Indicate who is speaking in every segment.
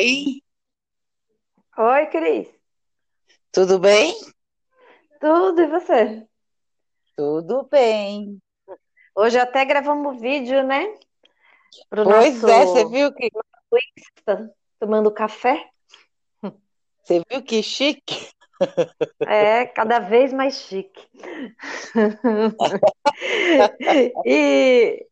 Speaker 1: Oi,
Speaker 2: Oi, Cris.
Speaker 1: tudo bem?
Speaker 2: Tudo, e você?
Speaker 1: Tudo bem.
Speaker 2: Hoje até gravamos vídeo, né? Pro
Speaker 1: Pois é, você
Speaker 2: nosso
Speaker 1: viu que
Speaker 2: Insta, tomando café.
Speaker 1: você viu que chique?
Speaker 2: É, cada vez mais chique. E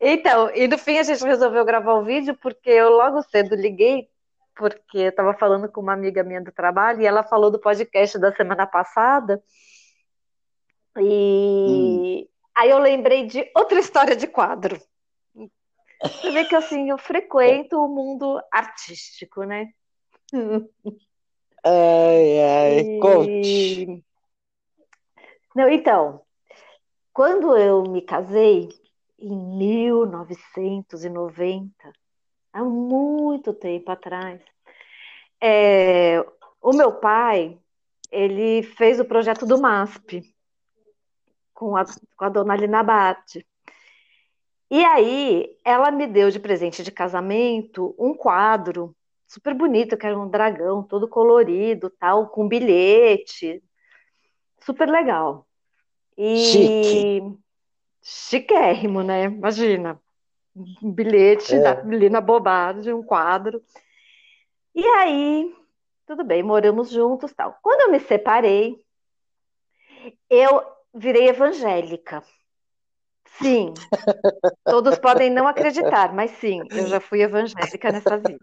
Speaker 2: então, e no fim a gente resolveu gravar o vídeo porque eu logo cedo liguei, porque eu estava falando com uma amiga minha do trabalho e ela falou do podcast da semana passada.
Speaker 1: Hum.
Speaker 2: E aí eu lembrei de outra história de quadro. Você vê que assim, eu frequento o mundo artístico, né?
Speaker 1: Ai, ai, conte.
Speaker 2: E... Não, então, quando eu me casei, em 1990, há muito tempo atrás, é, o meu pai, ele fez o projeto do MASP com a, com a dona Lina Abate. E aí, ela me deu de presente de casamento um quadro super bonito, que era um dragão todo colorido, tal, com bilhete, super legal.
Speaker 1: Chique.
Speaker 2: E chiquérrimo, né? Imagina, um bilhete da
Speaker 1: É.
Speaker 2: Lina Bobardi, um quadro. E aí, tudo bem, moramos juntos, tal. Quando eu me separei, eu virei evangélica. Sim, todos podem não acreditar, mas sim, eu já fui evangélica nessa vida.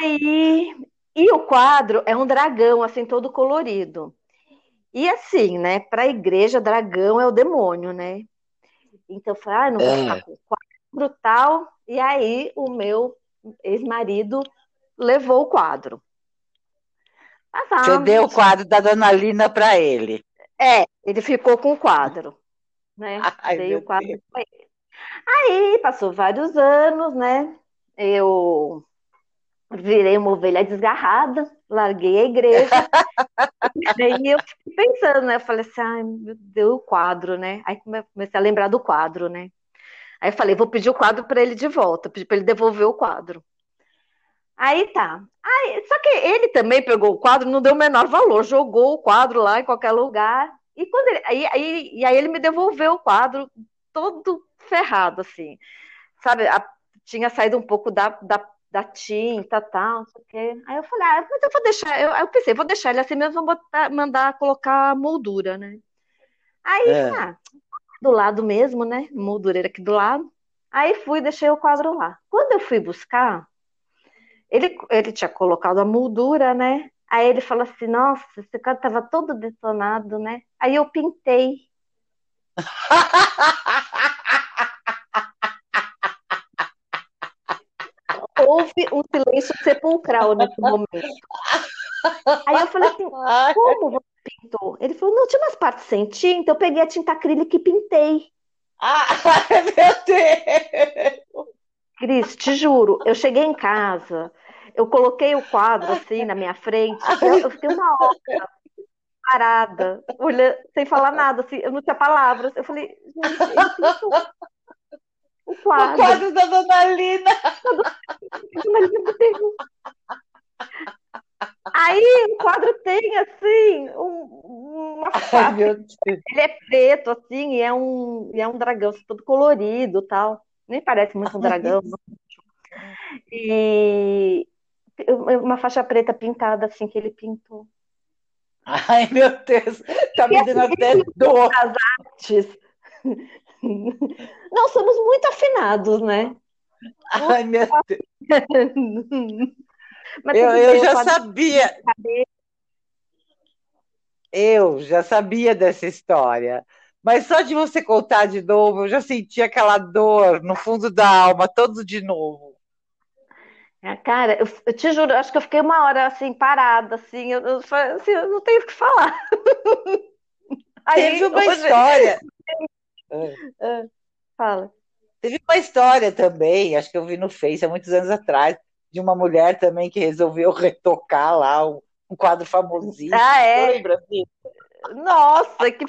Speaker 2: Aí, e o quadro é um dragão, assim, todo colorido. E assim, né, para a igreja, dragão é o demônio, né? Então eu falei, ah, não vou ficar
Speaker 1: É.
Speaker 2: com quadro tal. E aí o meu ex-marido levou o quadro. Mas,
Speaker 1: Você
Speaker 2: ah,
Speaker 1: deu o quadro da Dona Lina para ele.
Speaker 2: é, ele ficou com o quadro, né?
Speaker 1: Ai,
Speaker 2: Dei o quadro ele. Aí passou vários anos, né? Eu virei uma ovelha desgarrada, larguei a igreja. E aí eu fiquei pensando, né? Eu falei assim, ai, meu Deus, o quadro, né? Aí come- comecei a lembrar do quadro, né? Aí eu falei, vou pedir o quadro para ele de volta, pedir para ele devolver o quadro. Aí tá. Aí, só que ele também pegou o quadro, não deu o menor valor, jogou o quadro lá em qualquer lugar. E quando ele, aí, aí, e aí ele me devolveu o quadro todo ferrado, assim. Sabe, a- tinha saído um pouco da, da, da tinta tal, não sei o quê. Aí eu falei, ah, mas eu vou deixar. Eu, aí eu pensei, vou deixar ele assim mesmo, vou botar, mandar colocar a moldura, né? Aí,
Speaker 1: É.
Speaker 2: ah, do lado mesmo, né? Moldureira aqui do lado. Aí fui, deixei o quadro lá. Quando eu fui buscar, ele, ele tinha colocado a moldura, né? Aí ele falou assim: Nossa, esse quadro estava todo detonado, né? Aí eu pintei. Houve um silêncio sepulcral nesse momento. Aí eu falei assim: Como você pintou? Ele falou: Não, tinha umas partes sem tinta, eu peguei a tinta acrílica e pintei.
Speaker 1: ai, meu Deus.
Speaker 2: Cris, te juro, eu cheguei em casa, eu coloquei o quadro assim na minha frente, eu, eu fiquei uma hora parada, olhando, sem falar nada, assim, eu não tinha palavras. Eu falei, gente, pintou o
Speaker 1: O
Speaker 2: quadro.
Speaker 1: quadro da Dona Lina.
Speaker 2: Mas meu Deus. Aí o quadro tem assim um- uma
Speaker 1: Ai,
Speaker 2: ele é preto assim, e é um, e é um dragão assim, todo colorido, tal. Nem parece muito um dragão. E uma faixa preta pintada assim que ele pintou.
Speaker 1: Ai, meu Deus. Tá me dando
Speaker 2: assim,
Speaker 1: até dor.
Speaker 2: as artes. Não somos muito afinados, né?
Speaker 1: Ai, meu Deus. Eu, eu já sabia, eu já sabia dessa história. Mas só de você contar de novo, eu já senti aquela dor no fundo da alma, todo de novo.
Speaker 2: É, Cara, eu, eu te juro, acho que eu fiquei uma hora assim, parada, assim, eu, eu, assim, eu não tenho o que falar.
Speaker 1: Teve
Speaker 2: Aí,
Speaker 1: uma
Speaker 2: hoje,
Speaker 1: história,
Speaker 2: Ah, fala.
Speaker 1: teve uma história também, acho que eu vi no Face há muitos anos atrás, de uma mulher também que resolveu retocar lá um, um quadro famosíssimo.
Speaker 2: Ah,
Speaker 1: Você
Speaker 2: é?
Speaker 1: lembra disso?
Speaker 2: Nossa, que.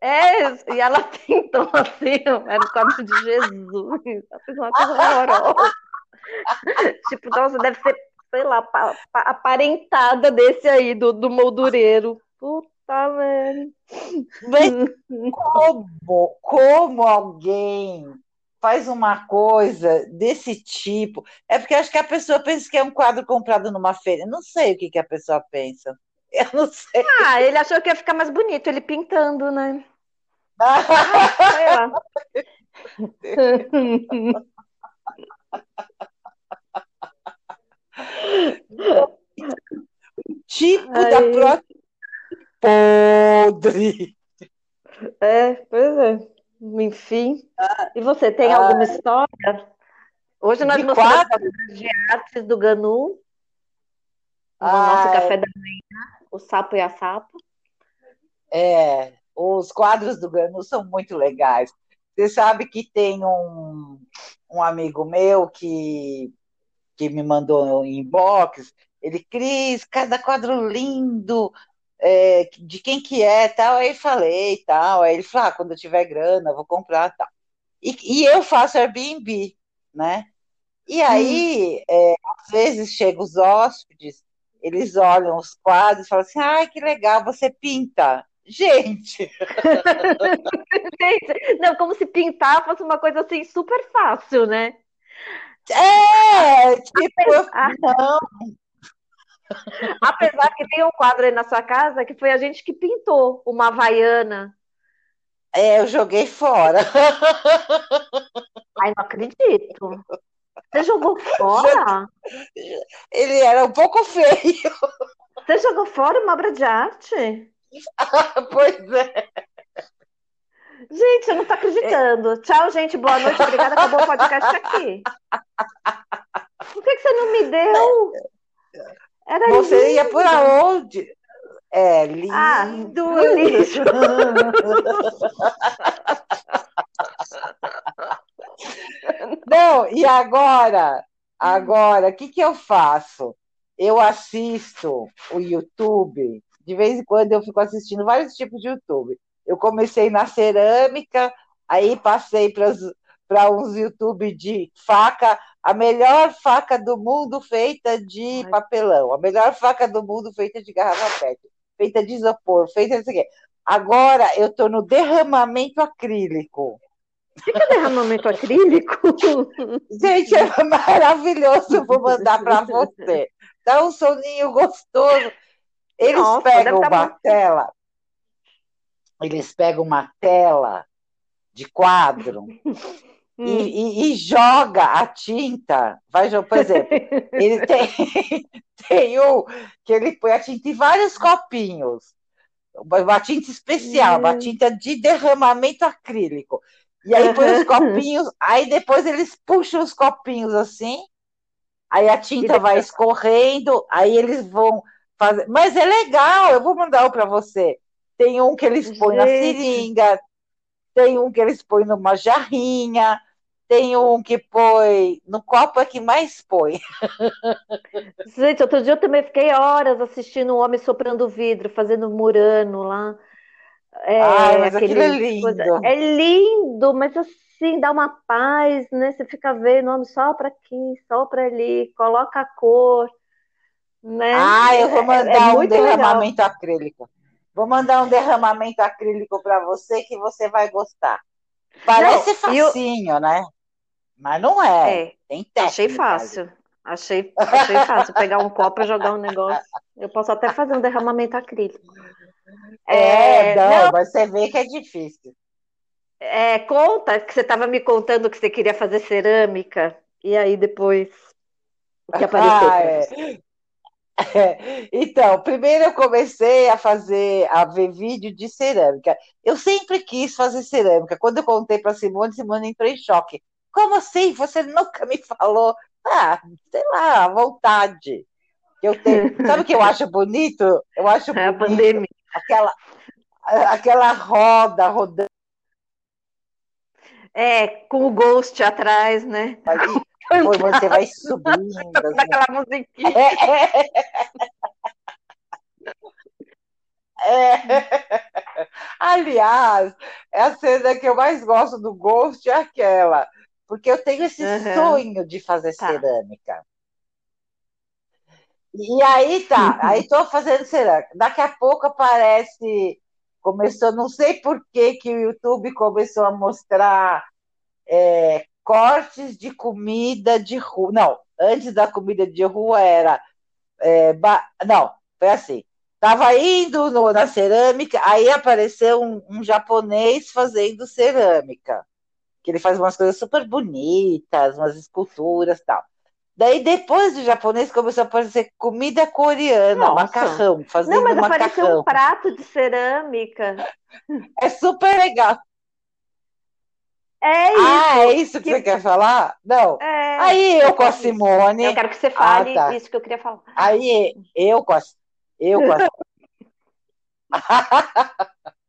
Speaker 2: É, e ela pintou assim, era o quadro de Jesus. Ela fez uma coisa horrorosa. tipo, nossa, deve ser, sei lá, aparentada desse aí, do, do moldureiro. Puta, velho.
Speaker 1: como, como alguém faz uma coisa desse tipo? É porque acho que a pessoa pensa que é um quadro comprado numa feira. não sei o que, que a pessoa pensa. Eu não sei.
Speaker 2: Ah, ele achou que ia ficar mais bonito, ele pintando, né? ah, lá.
Speaker 1: tipo da próxima podre.
Speaker 2: É, pois é. Enfim. Ah, e você tem ah, alguma história? Hoje nós mostramos de artes do Ganu no ah, nosso café da manhã, o sapo e a sapa.
Speaker 1: É, os quadros do Ganu são muito legais. Você sabe que tem um, um amigo meu que, que me mandou em inbox, ele, Cris, cada quadro lindo, é, de quem que é, tal, aí falei, tal, aí ele falou, ah, quando eu tiver grana, eu vou comprar, tal. E, e eu faço Airbnb, né? E aí, hum. é, às vezes chegam os hóspedes, eles olham os quadros e falam assim, ai, que legal, você pinta. Gente!
Speaker 2: Gente, não, como se pintar fosse uma coisa assim super fácil, né?
Speaker 1: É, tipo, Apesar... não.
Speaker 2: Apesar que tem um quadro aí na sua casa que foi a gente que pintou uma havaiana.
Speaker 1: É, eu joguei fora.
Speaker 2: Ai, não acredito. Você jogou fora?
Speaker 1: Ele era um pouco feio.
Speaker 2: Você jogou fora uma obra de arte?
Speaker 1: pois é.
Speaker 2: Gente, eu não tô acreditando. Tchau, gente. Boa noite. Obrigada. Acabou o podcast aqui. Por que, que você não me deu?
Speaker 1: Era você lindo. ia por aonde? É lindo. Ah, lixo. Não, e agora? Agora, o que, que eu faço? Eu assisto o YouTube de vez em quando eu fico assistindo vários tipos de YouTube. Eu comecei na cerâmica, aí passei para uns YouTube de faca, a melhor faca do mundo feita de papelão, a melhor faca do mundo feita de garrafa PET, feita de isopor, feita de Agora eu estou no derramamento acrílico.
Speaker 2: O que é derramamento acrílico?
Speaker 1: Gente, é maravilhoso. Vou mandar para você. Dá um soninho gostoso. Eles Nossa, pegam uma tá tela, eles pegam uma tela de quadro e, e, e, joga a tinta. Vai, por exemplo, ele tem, tem um que ele põe a tinta em vários copinhos. Uma tinta especial, uma tinta de derramamento acrílico. E aí põe os copinhos, aí depois eles puxam os copinhos assim, aí a tinta vai escorrendo, aí eles vão fazer. Mas é legal, eu vou mandar um para você. Tem um que eles põem na seringa, tem um que eles põem numa jarrinha, tem um que põe no copo é que mais põe.
Speaker 2: Gente, outro dia eu também fiquei horas assistindo um homem soprando vidro, fazendo murano lá.
Speaker 1: É, Ai, mas aquele, é lindo. Coisa...
Speaker 2: É lindo, mas assim, dá uma paz, né? Você fica vendo o homem só para aqui, só para ali, coloca a cor. Né?
Speaker 1: Ah, eu vou é, mandar é, é um derramamento legal. acrílico. Vou mandar um derramamento acrílico para você que você vai gostar. Parece não, facinho, eu... né? Mas não é. é Tem técnica.
Speaker 2: Achei fácil. Achei, achei fácil pegar um copo e jogar um negócio. Eu posso até fazer um derramamento acrílico.
Speaker 1: É, é não, não, você vê que é difícil.
Speaker 2: É, conta que você estava me contando que você queria fazer cerâmica. E aí depois o que apareceu? Ah, é.
Speaker 1: Então, primeiro eu comecei a fazer, a ver vídeo de cerâmica. Eu sempre quis fazer cerâmica. Quando eu contei para Simone, Simone entrou em choque. Como assim? Você nunca me falou? Ah, sei lá, vontade. Eu tenho. Sabe o que eu acho bonito? Eu acho
Speaker 2: é bonito a pandemia.
Speaker 1: aquela aquela roda rodando.
Speaker 2: É, com o ghost atrás, né?
Speaker 1: Depois você vai subindo.
Speaker 2: Aquela assim. musiquinha. É.
Speaker 1: É. Aliás, é a cena que eu mais gosto do Ghost é aquela porque eu tenho esse uhum. sonho de fazer tá. cerâmica. E aí tá, aí estou fazendo cerâmica. Daqui a pouco aparece, começou, não sei por que que o YouTube começou a mostrar é, cortes de comida de rua. Não, antes da comida de rua era. É, ba... Não, foi assim. Tava indo no, na cerâmica, aí apareceu um, um japonês fazendo cerâmica. Que ele faz umas coisas super bonitas, umas esculturas tal. Daí depois do japonês começou a aparecer comida coreana, Nossa. macarrão, fazendo Não, mas macarrão. apareceu
Speaker 2: um prato de cerâmica.
Speaker 1: É super legal.
Speaker 2: É isso.
Speaker 1: Ah, é isso que, que... você quer falar? Não. É... Aí eu com a Simone.
Speaker 2: Eu quero que você fale ah, tá. isso que eu queria falar.
Speaker 1: Aí eu com a. Eu com a...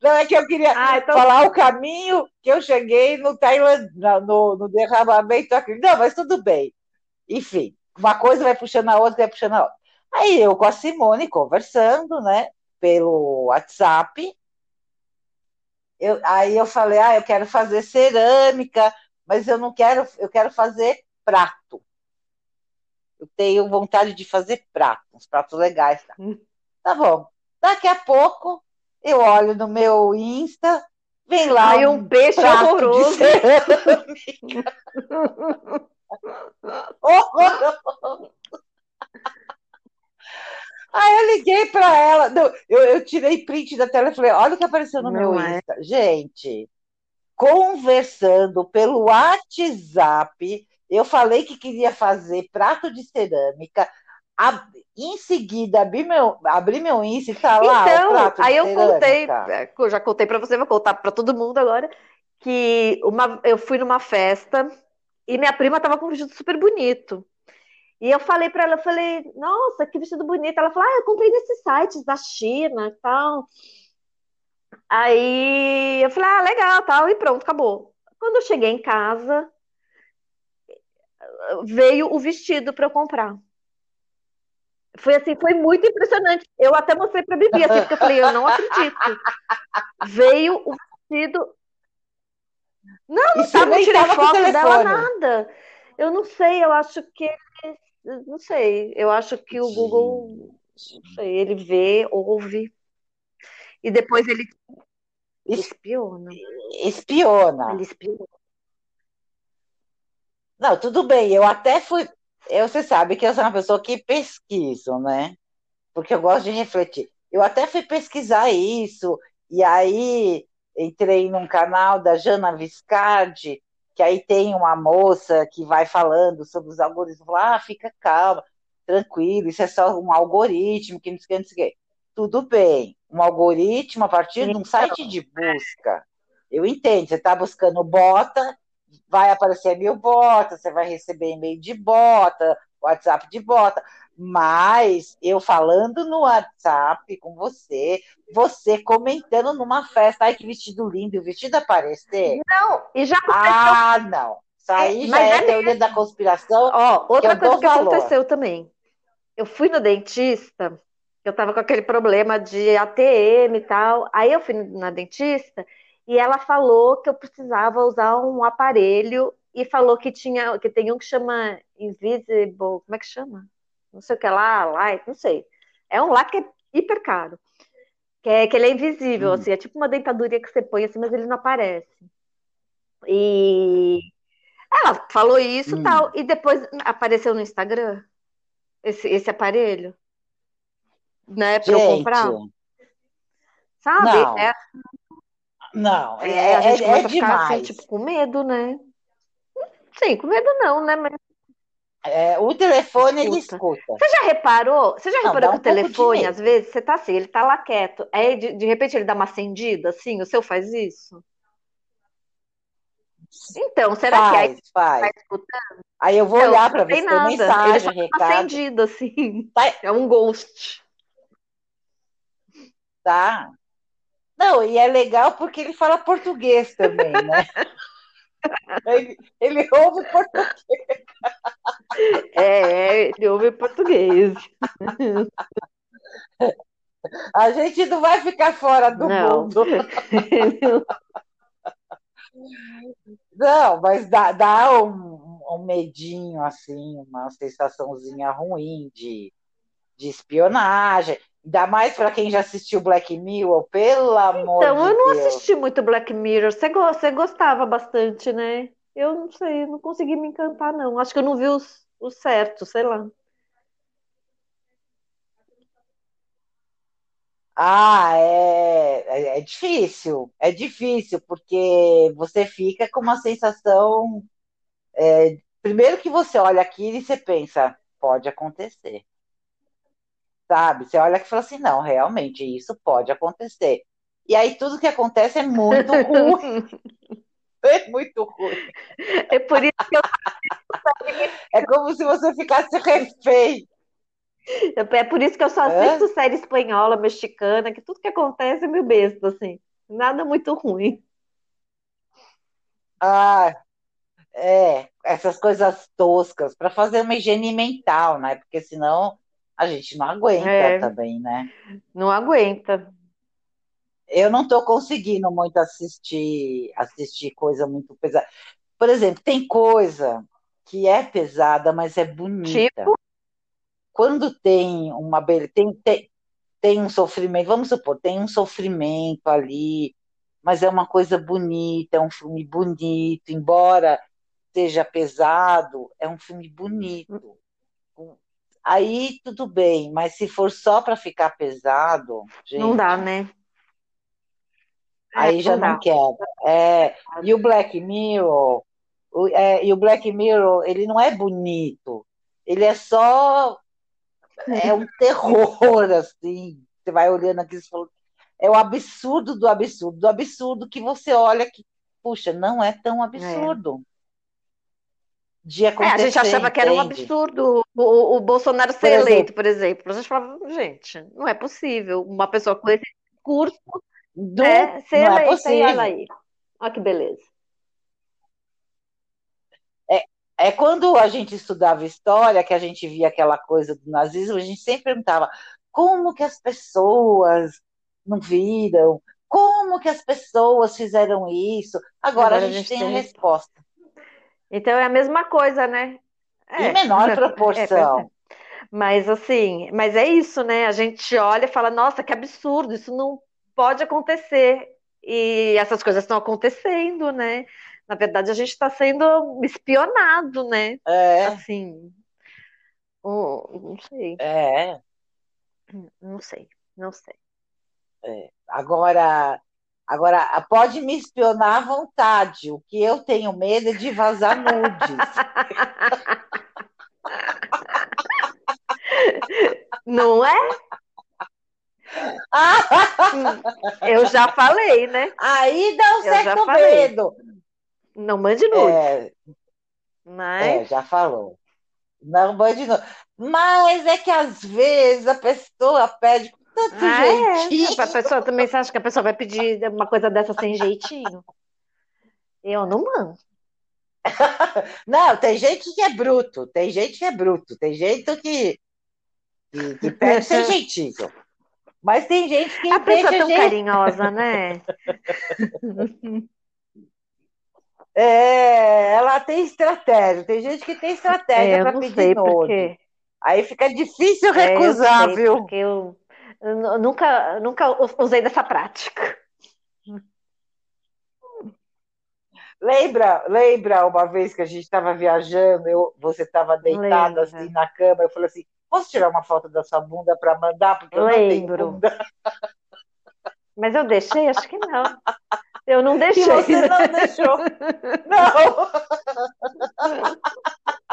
Speaker 1: Não, é que eu queria ah, então... falar o caminho que eu cheguei no Tailândia, no, no derramamento aqui. Não, mas tudo bem. Enfim, uma coisa vai puxando a outra, vai puxando a outra. Aí eu com a Simone conversando, né, pelo WhatsApp. Eu, aí eu falei, ah, eu quero fazer cerâmica, mas eu não quero, eu quero fazer prato. Eu tenho vontade de fazer prato, uns pratos legais. Tá, hum. tá bom. Daqui a pouco eu olho no meu Insta, vem lá
Speaker 2: Ai, um, um peixe horroroso.
Speaker 1: Aí eu liguei para ela, não, eu, eu, tirei print da tela e falei: olha o que apareceu no não meu é. Insta. Gente, conversando pelo WhatsApp, eu falei que queria fazer prato de cerâmica. A, em seguida, abri meu, abri meu Insta e tá lá.
Speaker 2: Então, aí eu contei, é, eu já contei para você, vou contar para todo mundo agora, que uma, eu fui numa festa e minha prima tava com um vestido super bonito. E eu falei para ela, eu falei, nossa, que vestido bonito. Ela falou, ah, eu comprei nesses sites da China e tal. Aí eu falei, ah, legal, tal, e pronto, acabou. Quando eu cheguei em casa, veio o vestido para eu comprar. Foi assim, foi muito impressionante. Eu até mostrei para Bibi, assim, porque eu falei, eu não acredito. Veio o vestido não, não estava, não tirei foto dela, nada. Eu não sei, eu acho que. Não sei, eu acho que o Google. Não sei, ele vê, ouve. E depois ele. Espiona.
Speaker 1: Espiona.
Speaker 2: Ele espiona.
Speaker 1: Não, tudo bem, eu até fui. Eu, você sabe que eu sou uma pessoa que pesquiso, né? Porque eu gosto de refletir. Eu até fui pesquisar isso, e aí entrei num canal da Jana Viscardi, que aí tem uma moça que vai falando sobre os algoritmos, ah, fica calma, tranquilo, isso é só um algoritmo, que não sei o que, não sei o que. Tudo bem, um algoritmo a partir de um site de busca. Eu entendo, você está buscando bota, vai aparecer mil botas, você vai receber e-mail de bota, WhatsApp de bota, mas eu falando no WhatsApp com você, você comentando numa festa, ai que vestido lindo, o vestido aparecer.
Speaker 2: Não, e já
Speaker 1: aconteceu. Ah, não. Isso aí é, já é, é teoria da conspiração.
Speaker 2: Ó, outra que coisa que valor. aconteceu também. Eu fui no dentista, eu tava com aquele problema de ATM e tal. Aí eu fui na dentista e ela falou que eu precisava usar um aparelho e falou que tinha que tem um que chama Invisible, como é que chama? não sei o que lá, light, não sei. É um lá que é hiper caro. Que, é, que ele é invisível, hum. assim, é tipo uma dentadura que você põe assim, mas ele não aparece. E ela falou isso e hum. tal, e depois apareceu no Instagram esse, esse aparelho, né, para eu comprar. Sabe? É,
Speaker 1: não,
Speaker 2: é, é, a gente é, começa a ficar assim, tipo, com medo, né? Sim, com medo não, né? Mas
Speaker 1: é, o telefone escuta. ele escuta.
Speaker 2: Você já reparou? Você já reparou que um o telefone, às vezes, você tá assim, ele tá lá quieto, aí de, de repente ele dá uma acendida, assim, o seu faz isso? Então, será
Speaker 1: faz,
Speaker 2: que aí
Speaker 1: faz.
Speaker 2: tá escutando?
Speaker 1: Aí eu vou olhar para ver se tem mensagem, ele recado.
Speaker 2: acendido, assim. Tá. É um ghost.
Speaker 1: Tá. Não, e é legal porque ele fala português também, né? ele, ele ouve português.
Speaker 2: É, ele ouve português.
Speaker 1: A gente não vai ficar fora do não. mundo. Não, mas dá, dá um, um medinho, assim, uma sensaçãozinha ruim de, de espionagem. Ainda mais para quem já assistiu Black Mirror, pelo amor
Speaker 2: então,
Speaker 1: de.
Speaker 2: Então, eu não assisti muito Black Mirror. Você, você gostava bastante, né? Eu não sei, não consegui me encantar, não. Acho que eu não vi os, o certo, sei lá.
Speaker 1: Ah, é, é, é difícil, é difícil, porque você fica com uma sensação. é, primeiro que você olha aquilo e você pensa, pode acontecer, sabe? Você olha aqui e fala assim, não, realmente, isso pode acontecer. E aí tudo que acontece é muito ruim. É muito ruim.
Speaker 2: É por isso que eu.
Speaker 1: É como se você ficasse refém.
Speaker 2: É por isso que eu só assisto é? série espanhola, mexicana, que tudo que acontece é meio besta, assim. Nada muito ruim.
Speaker 1: Ah, é, essas coisas toscas, para fazer uma higiene mental, né? Porque senão a gente não aguenta é, também, né?
Speaker 2: Não aguenta.
Speaker 1: Eu não estou conseguindo muito assistir, assistir coisa muito pesada. Por exemplo, tem coisa que é pesada, mas é bonita. Tipo? Quando tem uma beleza, tem, tem, tem um sofrimento, vamos supor, tem um sofrimento ali, mas é uma coisa bonita, é um filme bonito, embora seja pesado, é um filme bonito. Aí tudo bem, mas se for só para ficar pesado, gente,
Speaker 2: não dá, né?
Speaker 1: Aí é, já não, não quero. É, e o Black Mirror, o, é, e o Black Mirror, ele não é bonito. Ele é só é um terror, assim. Você vai olhando aqui e fala, é o absurdo do absurdo, do absurdo que você olha que, puxa, não é tão absurdo. É. De acontecer,
Speaker 2: é, a gente achava que era um absurdo o, o Bolsonaro ser por eleito, exemplo. por exemplo. A gente falava, gente, não é possível uma pessoa com esse discurso do, é, ser não eleita é possível. olha aí. Olha que beleza.
Speaker 1: É, é quando a gente estudava história, que a gente via aquela coisa do nazismo, a gente sempre perguntava como que as pessoas não viram, como que as pessoas fizeram isso. Agora, Agora a, gente a gente tem a resposta.
Speaker 2: Então é a mesma coisa, né?
Speaker 1: É, em menor proporção. É,
Speaker 2: mas assim, mas é isso, né? A gente olha e fala, nossa, que absurdo, isso não pode acontecer. E essas coisas estão acontecendo, né? Na verdade, a gente está sendo espionado, né?
Speaker 1: É.
Speaker 2: Assim. Oh, não sei.
Speaker 1: É.
Speaker 2: Não sei, não sei.
Speaker 1: É. Agora, agora, pode me espionar à vontade. O que eu tenho medo é de vazar nudes.
Speaker 2: Não é? Eu já falei, né?
Speaker 1: Aí dá um eu certo medo.
Speaker 2: Não mande nude. É, Mas...
Speaker 1: é, já falou. Não mande nude. Mas é que às vezes a pessoa pede ah, é? jeitinho.
Speaker 2: É. A pessoa também você acha que a pessoa vai pedir uma coisa dessa sem jeitinho? Eu não mando.
Speaker 1: Não, tem gente que é bruto, tem gente que é bruto, tem gente que, que, que pede sem jeitinho. Mas tem gente que
Speaker 2: a pessoa é tão gente... carinhosa, né?
Speaker 1: é, ela tem estratégia. Tem gente que tem estratégia é, para pedir nude. Aí fica difícil recusar,
Speaker 2: é, eu
Speaker 1: sei, viu?
Speaker 2: Porque eu, eu nunca, nunca usei dessa prática.
Speaker 1: Lembra, lembra uma vez que a gente estava viajando, eu, você estava deitada assim na cama, eu falei assim, Posso tirar uma foto da sua bunda para mandar? Porque eu Lembro. não tenho bunda.
Speaker 2: Mas eu deixei? Acho que não. Eu não deixei. E
Speaker 1: você não deixou. Não.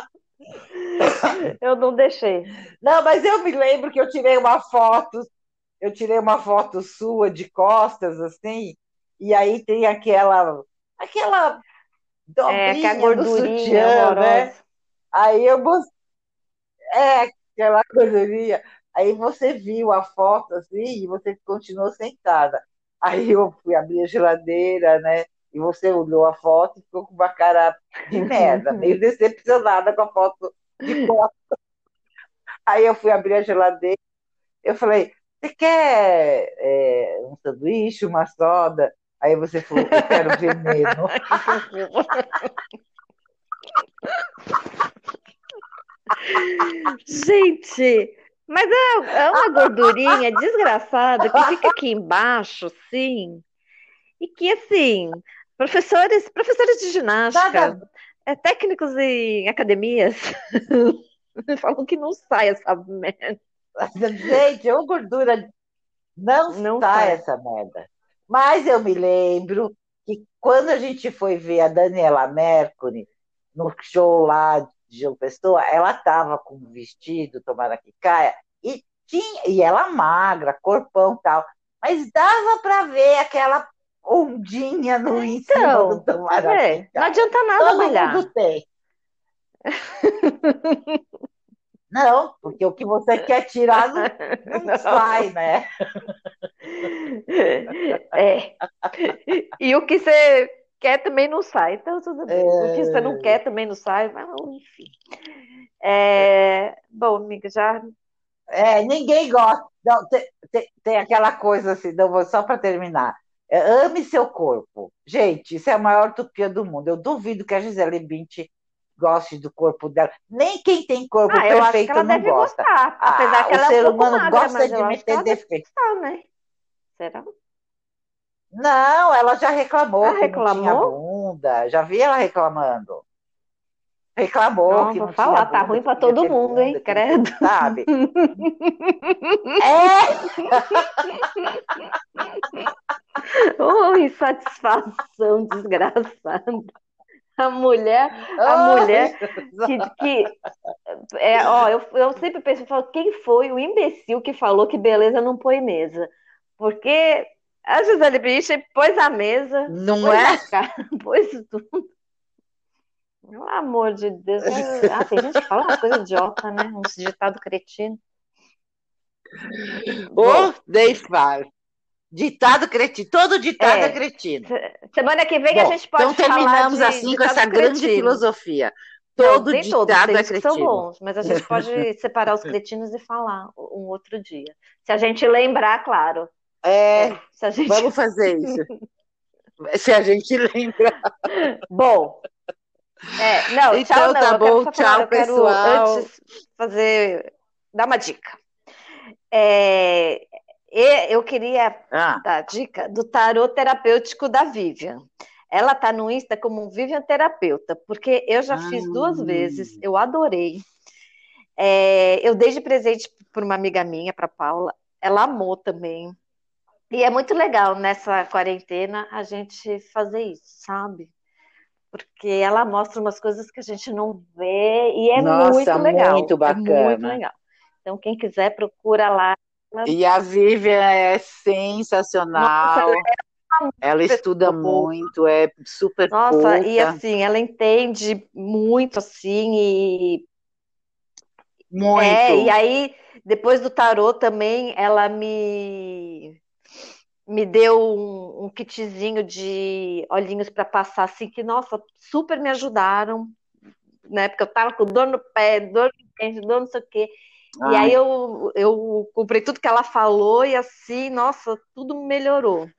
Speaker 2: Eu não deixei.
Speaker 1: Não, mas eu me lembro que eu tirei uma foto, eu tirei uma foto sua de costas, assim, e aí tem aquela, aquela dobrinha é, que do sutiã, né? Aí eu é, aquela coisinha. Aí você viu a foto assim e você continuou sentada. Aí eu fui abrir a geladeira, né? E você olhou a foto e ficou com uma cara de merda, meio decepcionada com a foto de foto. Aí eu fui abrir a geladeira, eu falei, você quer é, um sanduíche, uma soda? Aí você falou, eu quero veneno.
Speaker 2: Gente, mas é, é uma gordurinha desgraçada que fica aqui embaixo, sim. E que, assim, professores, professores de ginástica, é, técnicos em academias, falam que não sai essa merda.
Speaker 1: Gente, ou gordura, não, não sai, sai. essa merda. Mas eu me lembro que quando a gente foi ver a Daniela Mercury no show lá de João Pessoa, ela estava com um vestido, tomara que caia, e tinha, e ela magra, corpão tal, mas dava para ver aquela ondinha no em cima então, do tomara
Speaker 2: é, Não adianta nada Todo malhar. Mundo tem.
Speaker 1: Não, porque o que você quer tirar não, não, não. sai, né?
Speaker 2: É. E o que você quer também não sai. Então, tudo bem. É... O que você não quer também não sai, mas enfim. É... Bom, amiga, já.
Speaker 1: É, ninguém gosta. Não, tem, tem, tem aquela coisa assim, não, só para terminar. É, ame seu corpo. Gente, isso é a maior utopia do mundo. Eu duvido que a Gisele Bündchen goste do corpo dela. Nem quem tem corpo ah, perfeito não gosta. Gostar,
Speaker 2: apesar ah, que ela o é ser um humano magra, gosta de meter defeito. Gostar, né? Será?
Speaker 1: Não, ela já reclamou ela que reclamou? não tinha bunda. Já vi ela reclamando. Reclamou não, que não
Speaker 2: falar, tá bunda, tá ruim para todo mundo, bunda, hein? Credo.
Speaker 1: Sabe? é!
Speaker 2: oh, insatisfação desgraçada. A mulher, a oh, mulher que, que é, ó, eu, eu sempre penso, eu falo, quem foi o imbecil que falou que beleza não põe mesa? Porque a Gisele Bündchen pôs a mesa,
Speaker 1: não pôs é?
Speaker 2: Cara, pôs tudo. Pelo amor de Deus. Ah, tem gente que fala uma coisa idiota, né? Um ditado cretino.
Speaker 1: Oh, Ditado cretino. Todo ditado é, é cretino.
Speaker 2: Semana que vem Bom, a gente pode
Speaker 1: então terminamos
Speaker 2: de,
Speaker 1: assim com essa cretino. grande filosofia. Todo não, ditado todos, é cretino. São bons,
Speaker 2: mas a gente pode separar os cretinos e falar um outro dia. Se a gente lembrar, claro.
Speaker 1: É, é gente... vamos fazer isso. se a gente lembrar.
Speaker 2: Bom. É, não, então, tchau, não.
Speaker 1: tá bom, tchau, pessoal.
Speaker 2: antes fazer, dar uma dica. É, eu queria ah. dar a dica do tarô terapêutico da Vivian. Ela está no Insta como Vivian Terapeuta, porque eu já ah. fiz duas vezes, eu adorei. É, eu dei de presente para uma amiga minha, para Paula, ela amou também. E é muito legal nessa quarentena a gente fazer isso, sabe? Porque ela mostra umas coisas que a gente não vê e é Nossa, muito legal.
Speaker 1: Muito bacana. É muito
Speaker 2: legal. Então, quem quiser, procura lá.
Speaker 1: E a Vivian é sensacional. Nossa, é ela estuda muito, é super
Speaker 2: Nossa, culta. e assim, ela entende muito assim e
Speaker 1: muito.
Speaker 2: É, e aí depois do tarô também ela me me deu um, um kitzinho de olhinhos para passar, assim, que, nossa, super me ajudaram, né? Porque eu tava com dor no pé, dor no dente, dor não sei o quê. E aí eu, eu comprei tudo que ela falou e assim, nossa, tudo melhorou.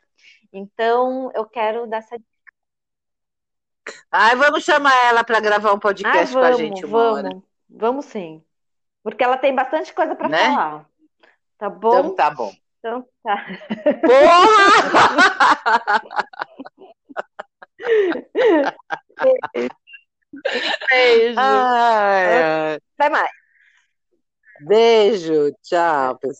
Speaker 2: Então, eu quero dar essa
Speaker 1: Ai, vamos chamar ela para gravar um podcast com a gente,
Speaker 2: Vamos, hora. vamos sim. Porque ela tem bastante coisa para né? falar. Tá bom?
Speaker 1: Então tá bom.
Speaker 2: Então tá.
Speaker 1: Porra!
Speaker 2: Beijo.
Speaker 1: Ai, ai.
Speaker 2: Até mais.
Speaker 1: Beijo. Tchau, pessoal.